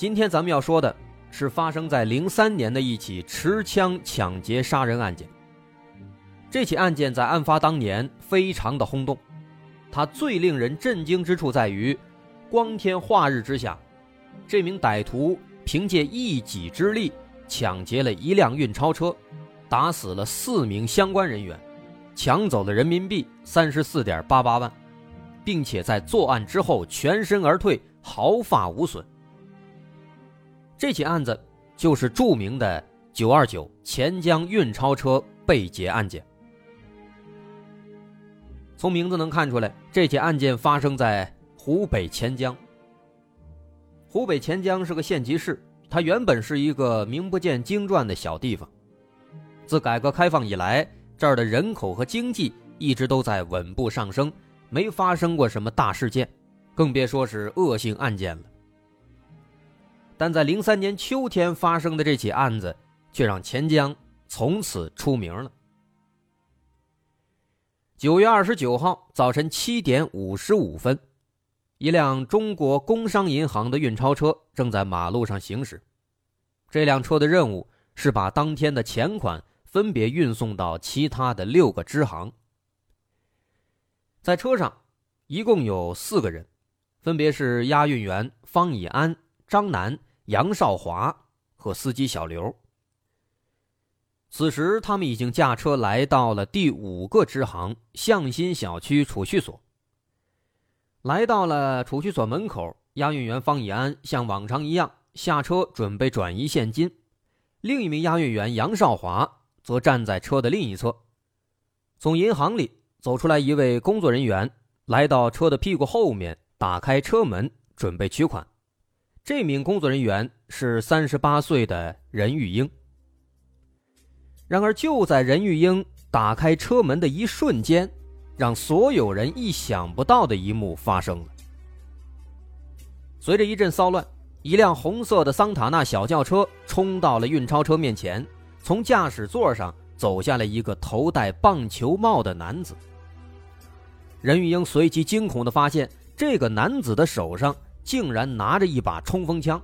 今天咱们要说的是发生在零三年的一起持枪抢劫杀人案件。这起案件在案发当年非常的轰动，它最令人震惊之处在于，光天化日之下，这名歹徒凭借一己之力抢劫了一辆运钞车，打死了四名相关人员，抢走了人民币三十四点八八万，并且在作案之后全身而退，毫发无损。这起案子就是著名的“九二九”钱江运钞车被劫案件。从名字能看出来，这起案件发生在湖北潜江。湖北潜江是个县级市，它原本是一个名不见经传的小地方。自改革开放以来，这儿的人口和经济一直都在稳步上升，没发生过什么大事件，更别说是恶性案件了。但在零三年秋天发生的这起案子，却让钱江从此出名了。九月二十九号早晨七点五十五分，一辆中国工商银行的运钞车正在马路上行驶。这辆车的任务是把当天的钱款分别运送到其他的六个支行。在车上，一共有四个人，分别是押运员方以安、张楠。杨少华和司机小刘。此时，他们已经驾车来到了第五个支行向心小区储蓄所。来到了储蓄所门口，押运员方以安像往常一样下车准备转移现金，另一名押运员杨少华则站在车的另一侧。从银行里走出来一位工作人员，来到车的屁股后面，打开车门准备取款。这名工作人员是三十八岁的任玉英。然而，就在任玉英打开车门的一瞬间，让所有人意想不到的一幕发生了。随着一阵骚乱，一辆红色的桑塔纳小轿车冲到了运钞车面前，从驾驶座上走下来一个头戴棒球帽的男子。任玉英随即惊恐地发现，这个男子的手上。竟然拿着一把冲锋枪。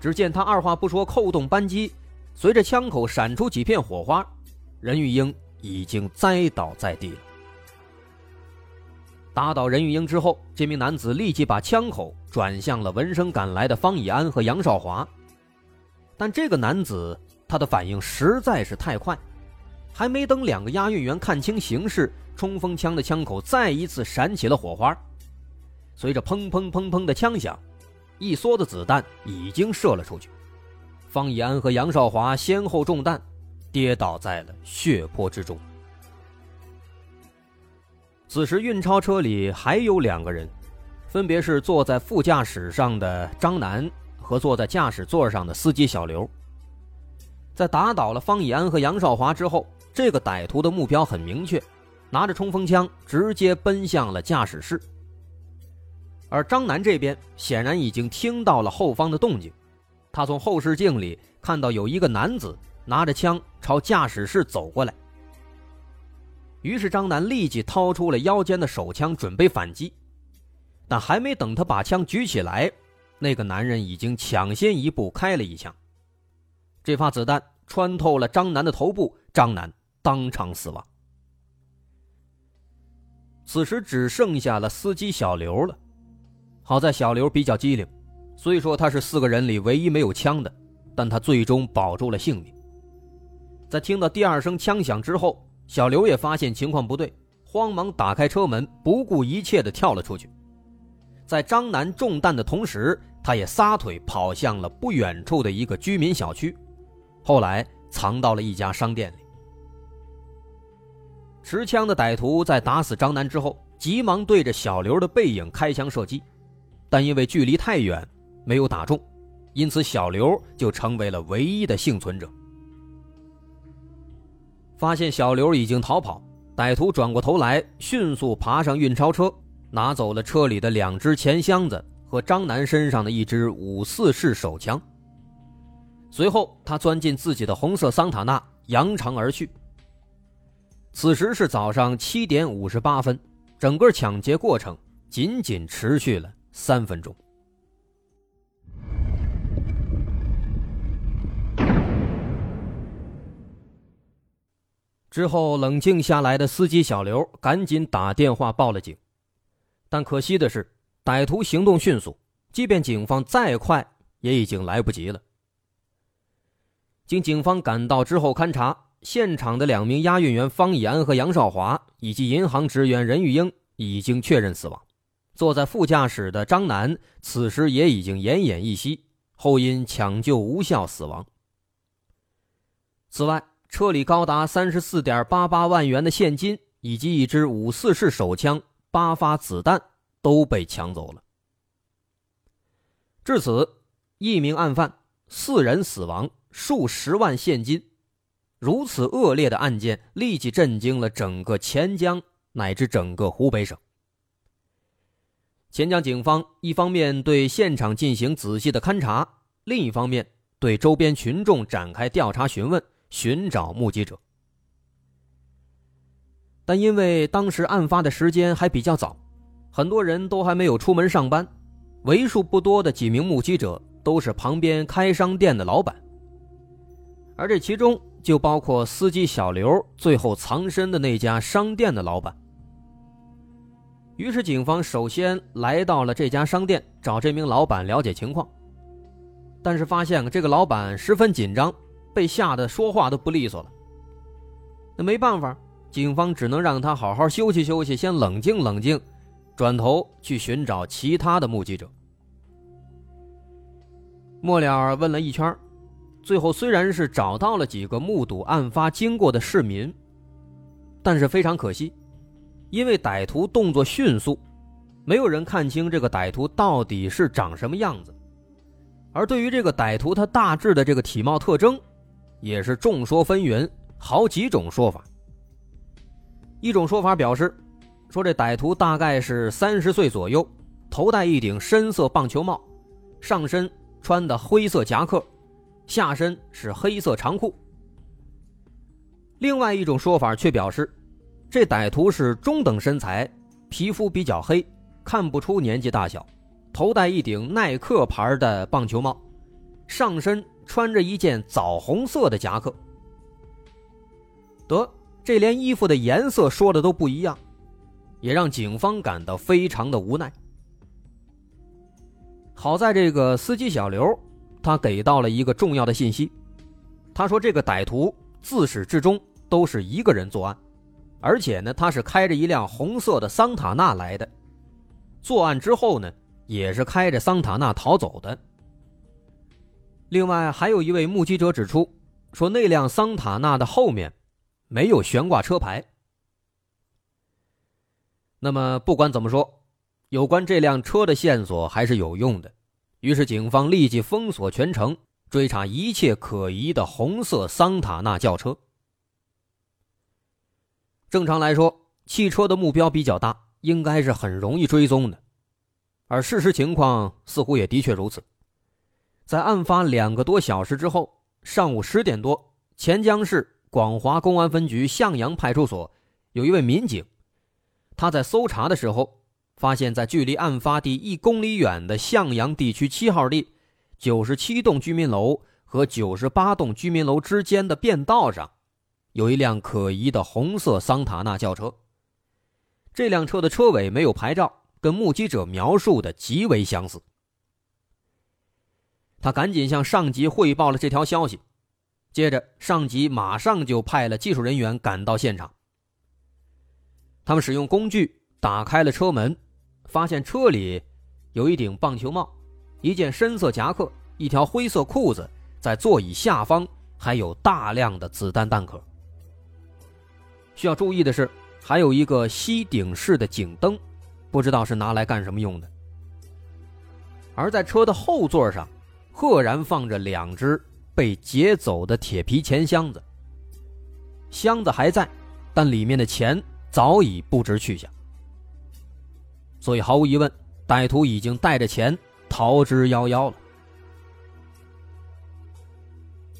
只见他二话不说，扣动扳机，随着枪口闪出几片火花，任玉英已经栽倒在地了。打倒任玉英之后，这名男子立即把枪口转向了闻声赶来的方以安和杨少华。但这个男子他的反应实在是太快，还没等两个押运员看清形势，冲锋枪的枪口再一次闪起了火花。随着砰砰砰砰的枪响，一梭子子弹已经射了出去。方以安和杨少华先后中弹，跌倒在了血泊之中。此时运钞车里还有两个人，分别是坐在副驾驶上的张楠和坐在驾驶座上的司机小刘。在打倒了方以安和杨少华之后，这个歹徒的目标很明确，拿着冲锋枪直接奔向了驾驶室。而张楠这边显然已经听到了后方的动静，他从后视镜里看到有一个男子拿着枪朝驾驶室走过来。于是张楠立即掏出了腰间的手枪准备反击，但还没等他把枪举起来，那个男人已经抢先一步开了一枪。这发子弹穿透了张楠的头部，张楠当场死亡。此时只剩下了司机小刘了。好在小刘比较机灵，虽说他是四个人里唯一没有枪的，但他最终保住了性命。在听到第二声枪响之后，小刘也发现情况不对，慌忙打开车门，不顾一切地跳了出去。在张楠中弹的同时，他也撒腿跑向了不远处的一个居民小区，后来藏到了一家商店里。持枪的歹徒在打死张楠之后，急忙对着小刘的背影开枪射击。但因为距离太远，没有打中，因此小刘就成为了唯一的幸存者。发现小刘已经逃跑，歹徒转过头来，迅速爬上运钞车，拿走了车里的两只钱箱子和张楠身上的一支五四式手枪。随后，他钻进自己的红色桑塔纳，扬长而去。此时是早上七点五十八分，整个抢劫过程仅仅持续了三分钟。之后，冷静下来的司机小刘赶紧打电话报了警，但可惜的是，歹徒行动迅速，即便警方再快，也已经来不及了。经警方赶到之后勘查，现场的两名押运员方以安和杨少华以及银行职员任玉英已经确认死亡。坐在副驾驶的张楠此时也已经奄奄一息，后因抢救无效死亡。此外，车里高达三十四点八八万元的现金以及一支五四式手枪、八发子弹都被抢走了。至此，一名案犯，四人死亡。数十万现金，如此恶劣的案件立即震惊了整个钱江乃至整个湖北省。钱江警方一方面对现场进行仔细的勘查，另一方面对周边群众展开调查询问，寻找目击者。但因为当时案发的时间还比较早，很多人都还没有出门上班，为数不多的几名目击者都是旁边开商店的老板。而这其中就包括司机小刘最后藏身的那家商店的老板。于是，警方首先来到了这家商店，找这名老板了解情况。但是发现这个老板十分紧张，被吓得说话都不利索了。那没办法，警方只能让他好好休息休息，先冷静冷静，转头去寻找其他的目击者。末了问了一圈。最后虽然是找到了几个目睹案发经过的市民，但是非常可惜，因为歹徒动作迅速，没有人看清这个歹徒到底是长什么样子。而对于这个歹徒他大致的这个体貌特征，也是众说纷纭，好几种说法。一种说法表示，说这歹徒大概是三十岁左右，头戴一顶深色棒球帽，上身穿的灰色夹克。下身是黑色长裤。另外一种说法却表示，这歹徒是中等身材，皮肤比较黑，看不出年纪大小，头戴一顶耐克牌的棒球帽，上身穿着一件枣红色的夹克。得，这连衣服的颜色说的都不一样，也让警方感到非常的无奈。好在这个司机小刘。他给到了一个重要的信息，他说这个歹徒自始至终都是一个人作案，而且呢，他是开着一辆红色的桑塔纳来的，作案之后呢，也是开着桑塔纳逃走的。另外，还有一位目击者指出，说那辆桑塔纳的后面没有悬挂车牌。那么，不管怎么说，有关这辆车的线索还是有用的。于是，警方立即封锁全城，追查一切可疑的红色桑塔纳轿车。正常来说，汽车的目标比较大，应该是很容易追踪的。而事实情况似乎也的确如此。在案发两个多小时之后，上午十点多，潜江市广华公安分局向阳派出所有一位民警，他在搜查的时候。发现，在距离案发地一公里远的向阳地区七号地九十七栋居民楼和九十八栋居民楼之间的便道上，有一辆可疑的红色桑塔纳轿车。这辆车的车尾没有牌照，跟目击者描述的极为相似。他赶紧向上级汇报了这条消息，接着上级马上就派了技术人员赶到现场。他们使用工具打开了车门。发现车里有一顶棒球帽，一件深色夹克，一条灰色裤子，在座椅下方还有大量的子弹弹壳。需要注意的是，还有一个吸顶式的警灯，不知道是拿来干什么用的。而在车的后座上，赫然放着两只被劫走的铁皮钱箱子。箱子还在，但里面的钱早已不知去向。所以毫无疑问，歹徒已经带着钱逃之夭夭了。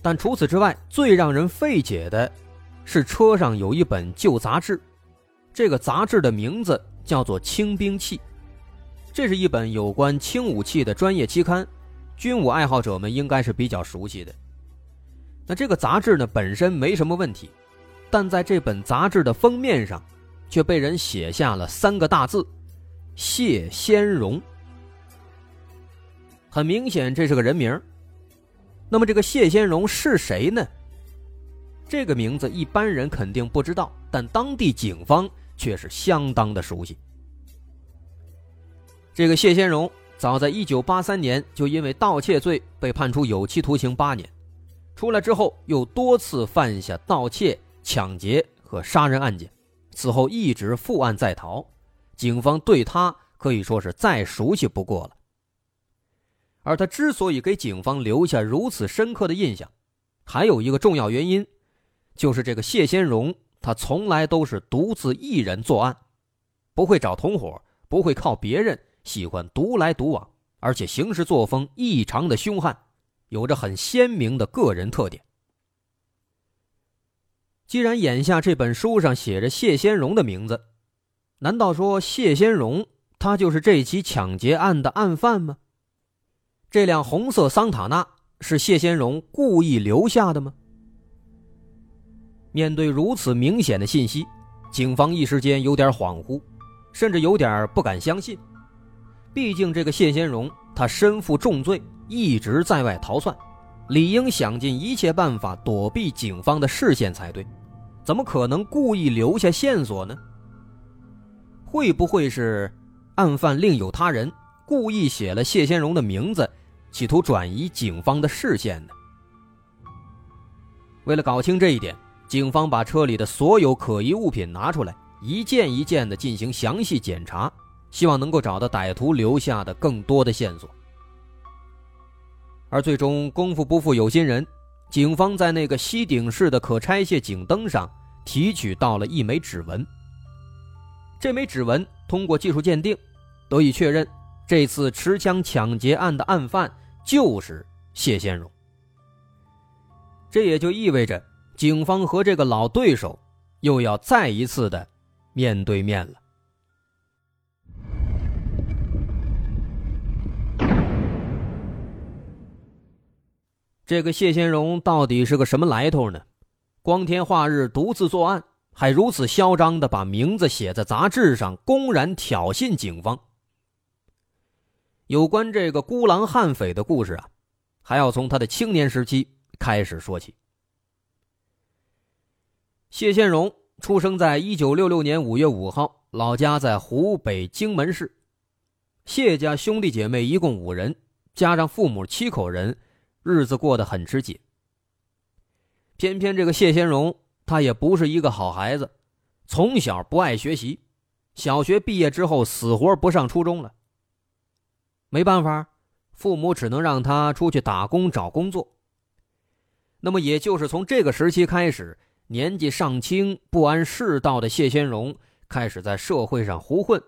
但除此之外，最让人费解的是车上有一本旧杂志，这个杂志的名字叫做《轻兵器》，这是一本有关轻武器的专业期刊，军武爱好者们应该是比较熟悉的。那这个杂志呢本身没什么问题，但在这本杂志的封面上，却被人写下了三个大字。谢先荣，很明显这是个人名。那么这个谢先荣是谁呢？这个名字一般人肯定不知道，但当地警方却是相当的熟悉。这个谢先荣早在1983年就因为盗窃罪被判处有期徒刑八年，出来之后又多次犯下盗窃、抢劫和杀人案件，此后一直负案在逃。警方对他可以说是再熟悉不过了，而他之所以给警方留下如此深刻的印象，还有一个重要原因，就是这个谢先荣，他从来都是独自一人作案，不会找同伙，不会靠别人，喜欢独来独往，而且行事作风异常的凶悍，有着很鲜明的个人特点。既然眼下这本书上写着谢先荣的名字。难道说谢先荣他就是这起抢劫案的案犯吗？这辆红色桑塔纳是谢先荣故意留下的吗？面对如此明显的信息，警方一时间有点恍惚，甚至有点不敢相信。毕竟这个谢先荣他身负重罪，一直在外逃窜，理应想尽一切办法躲避警方的视线才对，怎么可能故意留下线索呢？会不会是案犯另有他人，故意写了谢先荣的名字，企图转移警方的视线呢？为了搞清这一点，警方把车里的所有可疑物品拿出来，一件一件的进行详细检查，希望能够找到歹徒留下的更多的线索。而最终，功夫不负有心人，警方在那个吸顶式的可拆卸警灯上提取到了一枚指纹。这枚指纹通过技术鉴定，得以确认，这次持枪抢劫案的案犯就是谢先荣。这也就意味着，警方和这个老对手又要再一次的面对面了。这个谢先荣到底是个什么来头呢？光天化日，独自作案。还如此嚣张的把名字写在杂志上，公然挑衅警方。有关这个孤狼悍匪的故事啊，还要从他的青年时期开始说起。谢先荣出生在一九六六年五月五号，老家在湖北荆门市。谢家兄弟姐妹一共五人，加上父母七口人，日子过得很吃紧。偏偏这个谢先荣。他也不是一个好孩子，从小不爱学习，小学毕业之后死活不上初中了。没办法，父母只能让他出去打工找工作。那么，也就是从这个时期开始，年纪尚轻、不谙世道的谢先荣开始在社会上胡混，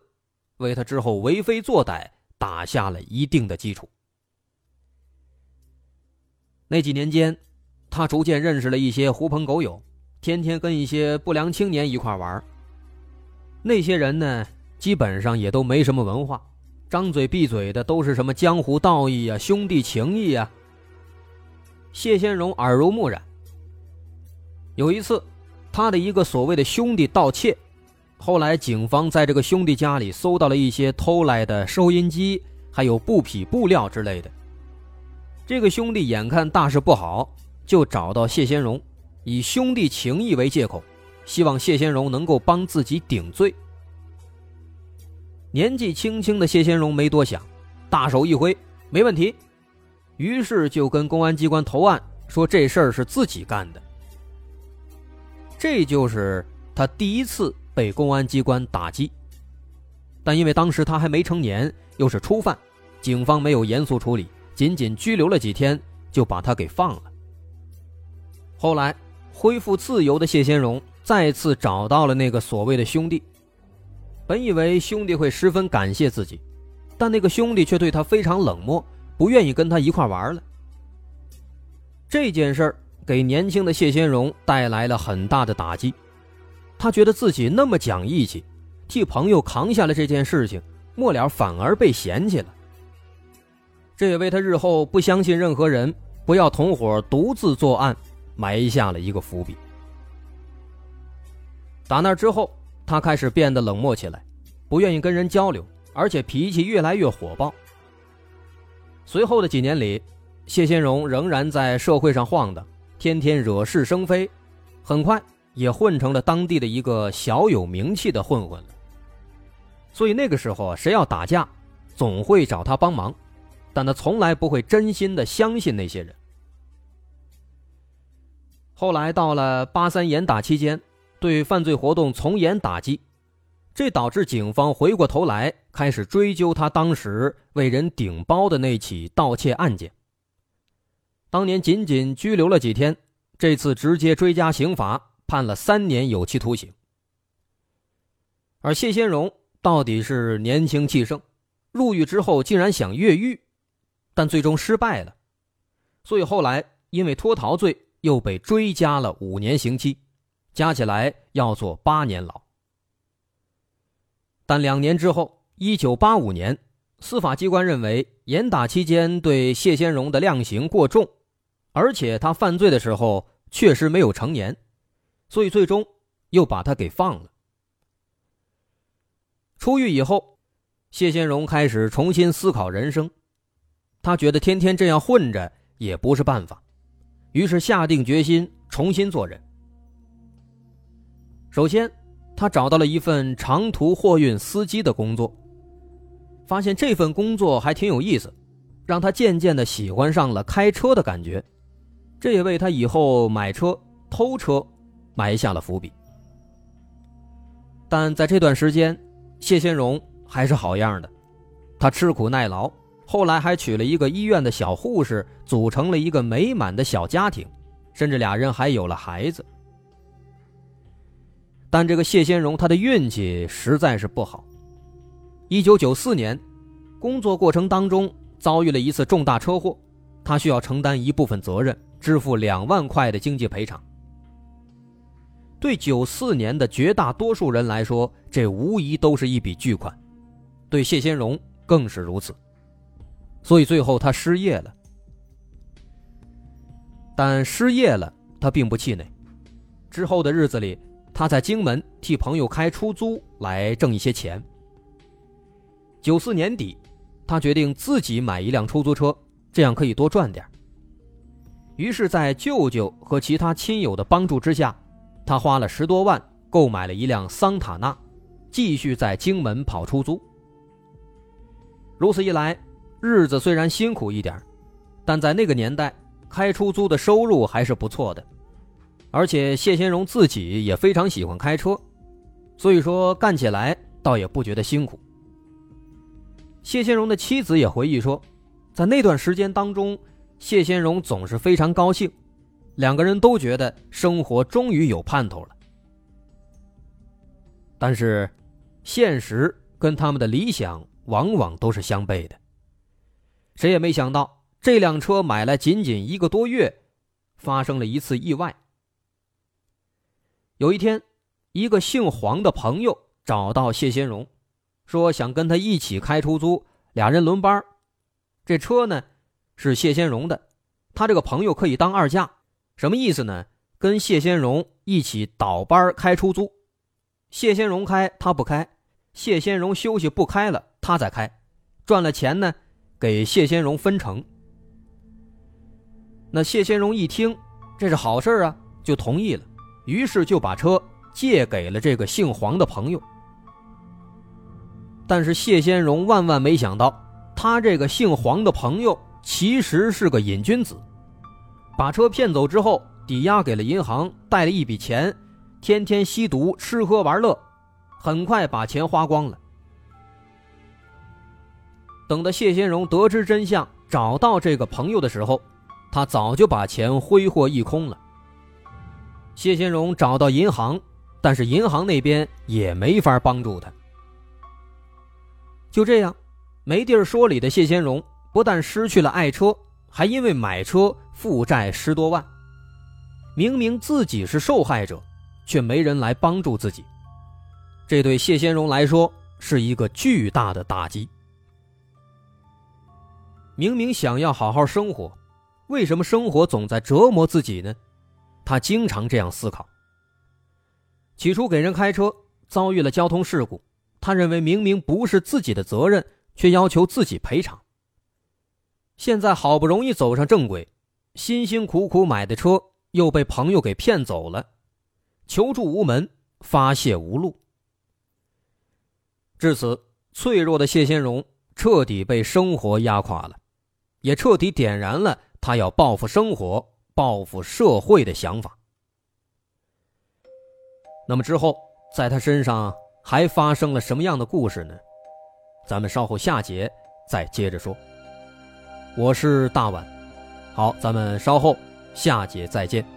为他之后为非作歹打下了一定的基础。那几年间，他逐渐认识了一些狐朋狗友。天天跟一些不良青年一块玩那些人呢，基本上也都没什么文化，张嘴闭嘴的都是什么江湖道义呀、兄弟情谊呀。谢先荣耳濡目染。有一次，他的一个所谓的兄弟盗窃，后来警方在这个兄弟家里搜到了一些偷来的收音机，还有布匹、布料之类的。这个兄弟眼看大事不好，就找到谢先荣。以兄弟情谊为借口，希望谢先荣能够帮自己顶罪。年纪轻轻的谢先荣没多想，大手一挥，没问题，于是就跟公安机关投案，说这事儿是自己干的。这就是他第一次被公安机关打击，但因为当时他还没成年，又是初犯，警方没有严肃处理，仅仅拘留了几天，就把他给放了。后来恢复自由的谢先荣再次找到了那个所谓的兄弟，本以为兄弟会十分感谢自己，但那个兄弟却对他非常冷漠，不愿意跟他一块玩了。这件事儿给年轻的谢先荣带来了很大的打击，他觉得自己那么讲义气，替朋友扛下了这件事情，末了反而被嫌弃了。这也为他日后不相信任何人，不要同伙独自作案。埋下了一个伏笔。打那之后，他开始变得冷漠起来，不愿意跟人交流，而且脾气越来越火爆。随后的几年里，谢先荣仍然在社会上晃荡，天天惹是生非，很快也混成了当地的一个小有名气的混混了。所以那个时候，谁要打架，总会找他帮忙，但他从来不会真心的相信那些人。后来到了八三严打期间，对犯罪活动从严打击，这导致警方回过头来开始追究他当时为人顶包的那起盗窃案件。当年仅仅拘留了几天，这次直接追加刑罚，判了三年有期徒刑。而谢先荣到底是年轻气盛，入狱之后竟然想越狱，但最终失败了，所以后来因为脱逃罪。又被追加了五年刑期，加起来要做八年牢。但两年之后，一九八五年，司法机关认为严打期间对谢先荣的量刑过重，而且他犯罪的时候确实没有成年，所以最终又把他给放了。出狱以后，谢先荣开始重新思考人生，他觉得天天这样混着也不是办法。于是下定决心重新做人。首先，他找到了一份长途货运司机的工作，发现这份工作还挺有意思，让他渐渐的喜欢上了开车的感觉，这也为他以后买车、偷车埋下了伏笔。但在这段时间，谢先荣还是好样的，他吃苦耐劳。后来还娶了一个医院的小护士，组成了一个美满的小家庭，甚至俩人还有了孩子。但这个谢先荣他的运气实在是不好。一九九四年，工作过程当中遭遇了一次重大车祸，他需要承担一部分责任，支付两万块的经济赔偿。对九四年的绝大多数人来说，这无疑都是一笔巨款，对谢先荣更是如此。所以最后他失业了，但失业了他并不气馁。之后的日子里，他在荆门替朋友开出租来挣一些钱。九四年底，他决定自己买一辆出租车，这样可以多赚点。于是，在舅舅和其他亲友的帮助之下，他花了十多万购买了一辆桑塔纳，继续在荆门跑出租。如此一来。日子虽然辛苦一点，但在那个年代，开出租的收入还是不错的。而且谢先荣自己也非常喜欢开车，所以说干起来倒也不觉得辛苦。谢先荣的妻子也回忆说，在那段时间当中，谢先荣总是非常高兴，两个人都觉得生活终于有盼头了。但是，现实跟他们的理想往往都是相悖的。谁也没想到，这辆车买来仅仅一个多月，发生了一次意外。有一天，一个姓黄的朋友找到谢先荣，说想跟他一起开出租，俩人轮班。这车呢是谢先荣的，他这个朋友可以当二驾，什么意思呢？跟谢先荣一起倒班开出租，谢先荣开他不开，谢先荣休息不开了他再开，赚了钱呢。给谢先荣分成。那谢先荣一听，这是好事啊，就同意了。于是就把车借给了这个姓黄的朋友。但是谢先荣万万没想到，他这个姓黄的朋友其实是个瘾君子，把车骗走之后，抵押给了银行，带了一笔钱，天天吸毒、吃喝玩乐，很快把钱花光了。等到谢先荣得知真相，找到这个朋友的时候，他早就把钱挥霍一空了。谢先荣找到银行，但是银行那边也没法帮助他。就这样，没地儿说理的谢先荣不但失去了爱车，还因为买车负债十多万。明明自己是受害者，却没人来帮助自己，这对谢先荣来说是一个巨大的打击。明明想要好好生活，为什么生活总在折磨自己呢？他经常这样思考。起初给人开车遭遇了交通事故，他认为明明不是自己的责任，却要求自己赔偿。现在好不容易走上正轨，辛辛苦苦买的车又被朋友给骗走了，求助无门，发泄无路。至此，脆弱的谢先荣彻底被生活压垮了，也彻底点燃了他要报复生活。报复社会的想法。那么之后，在他身上还发生了什么样的故事呢？咱们稍后下节再接着说。我是大碗，好，咱们稍后下节再见。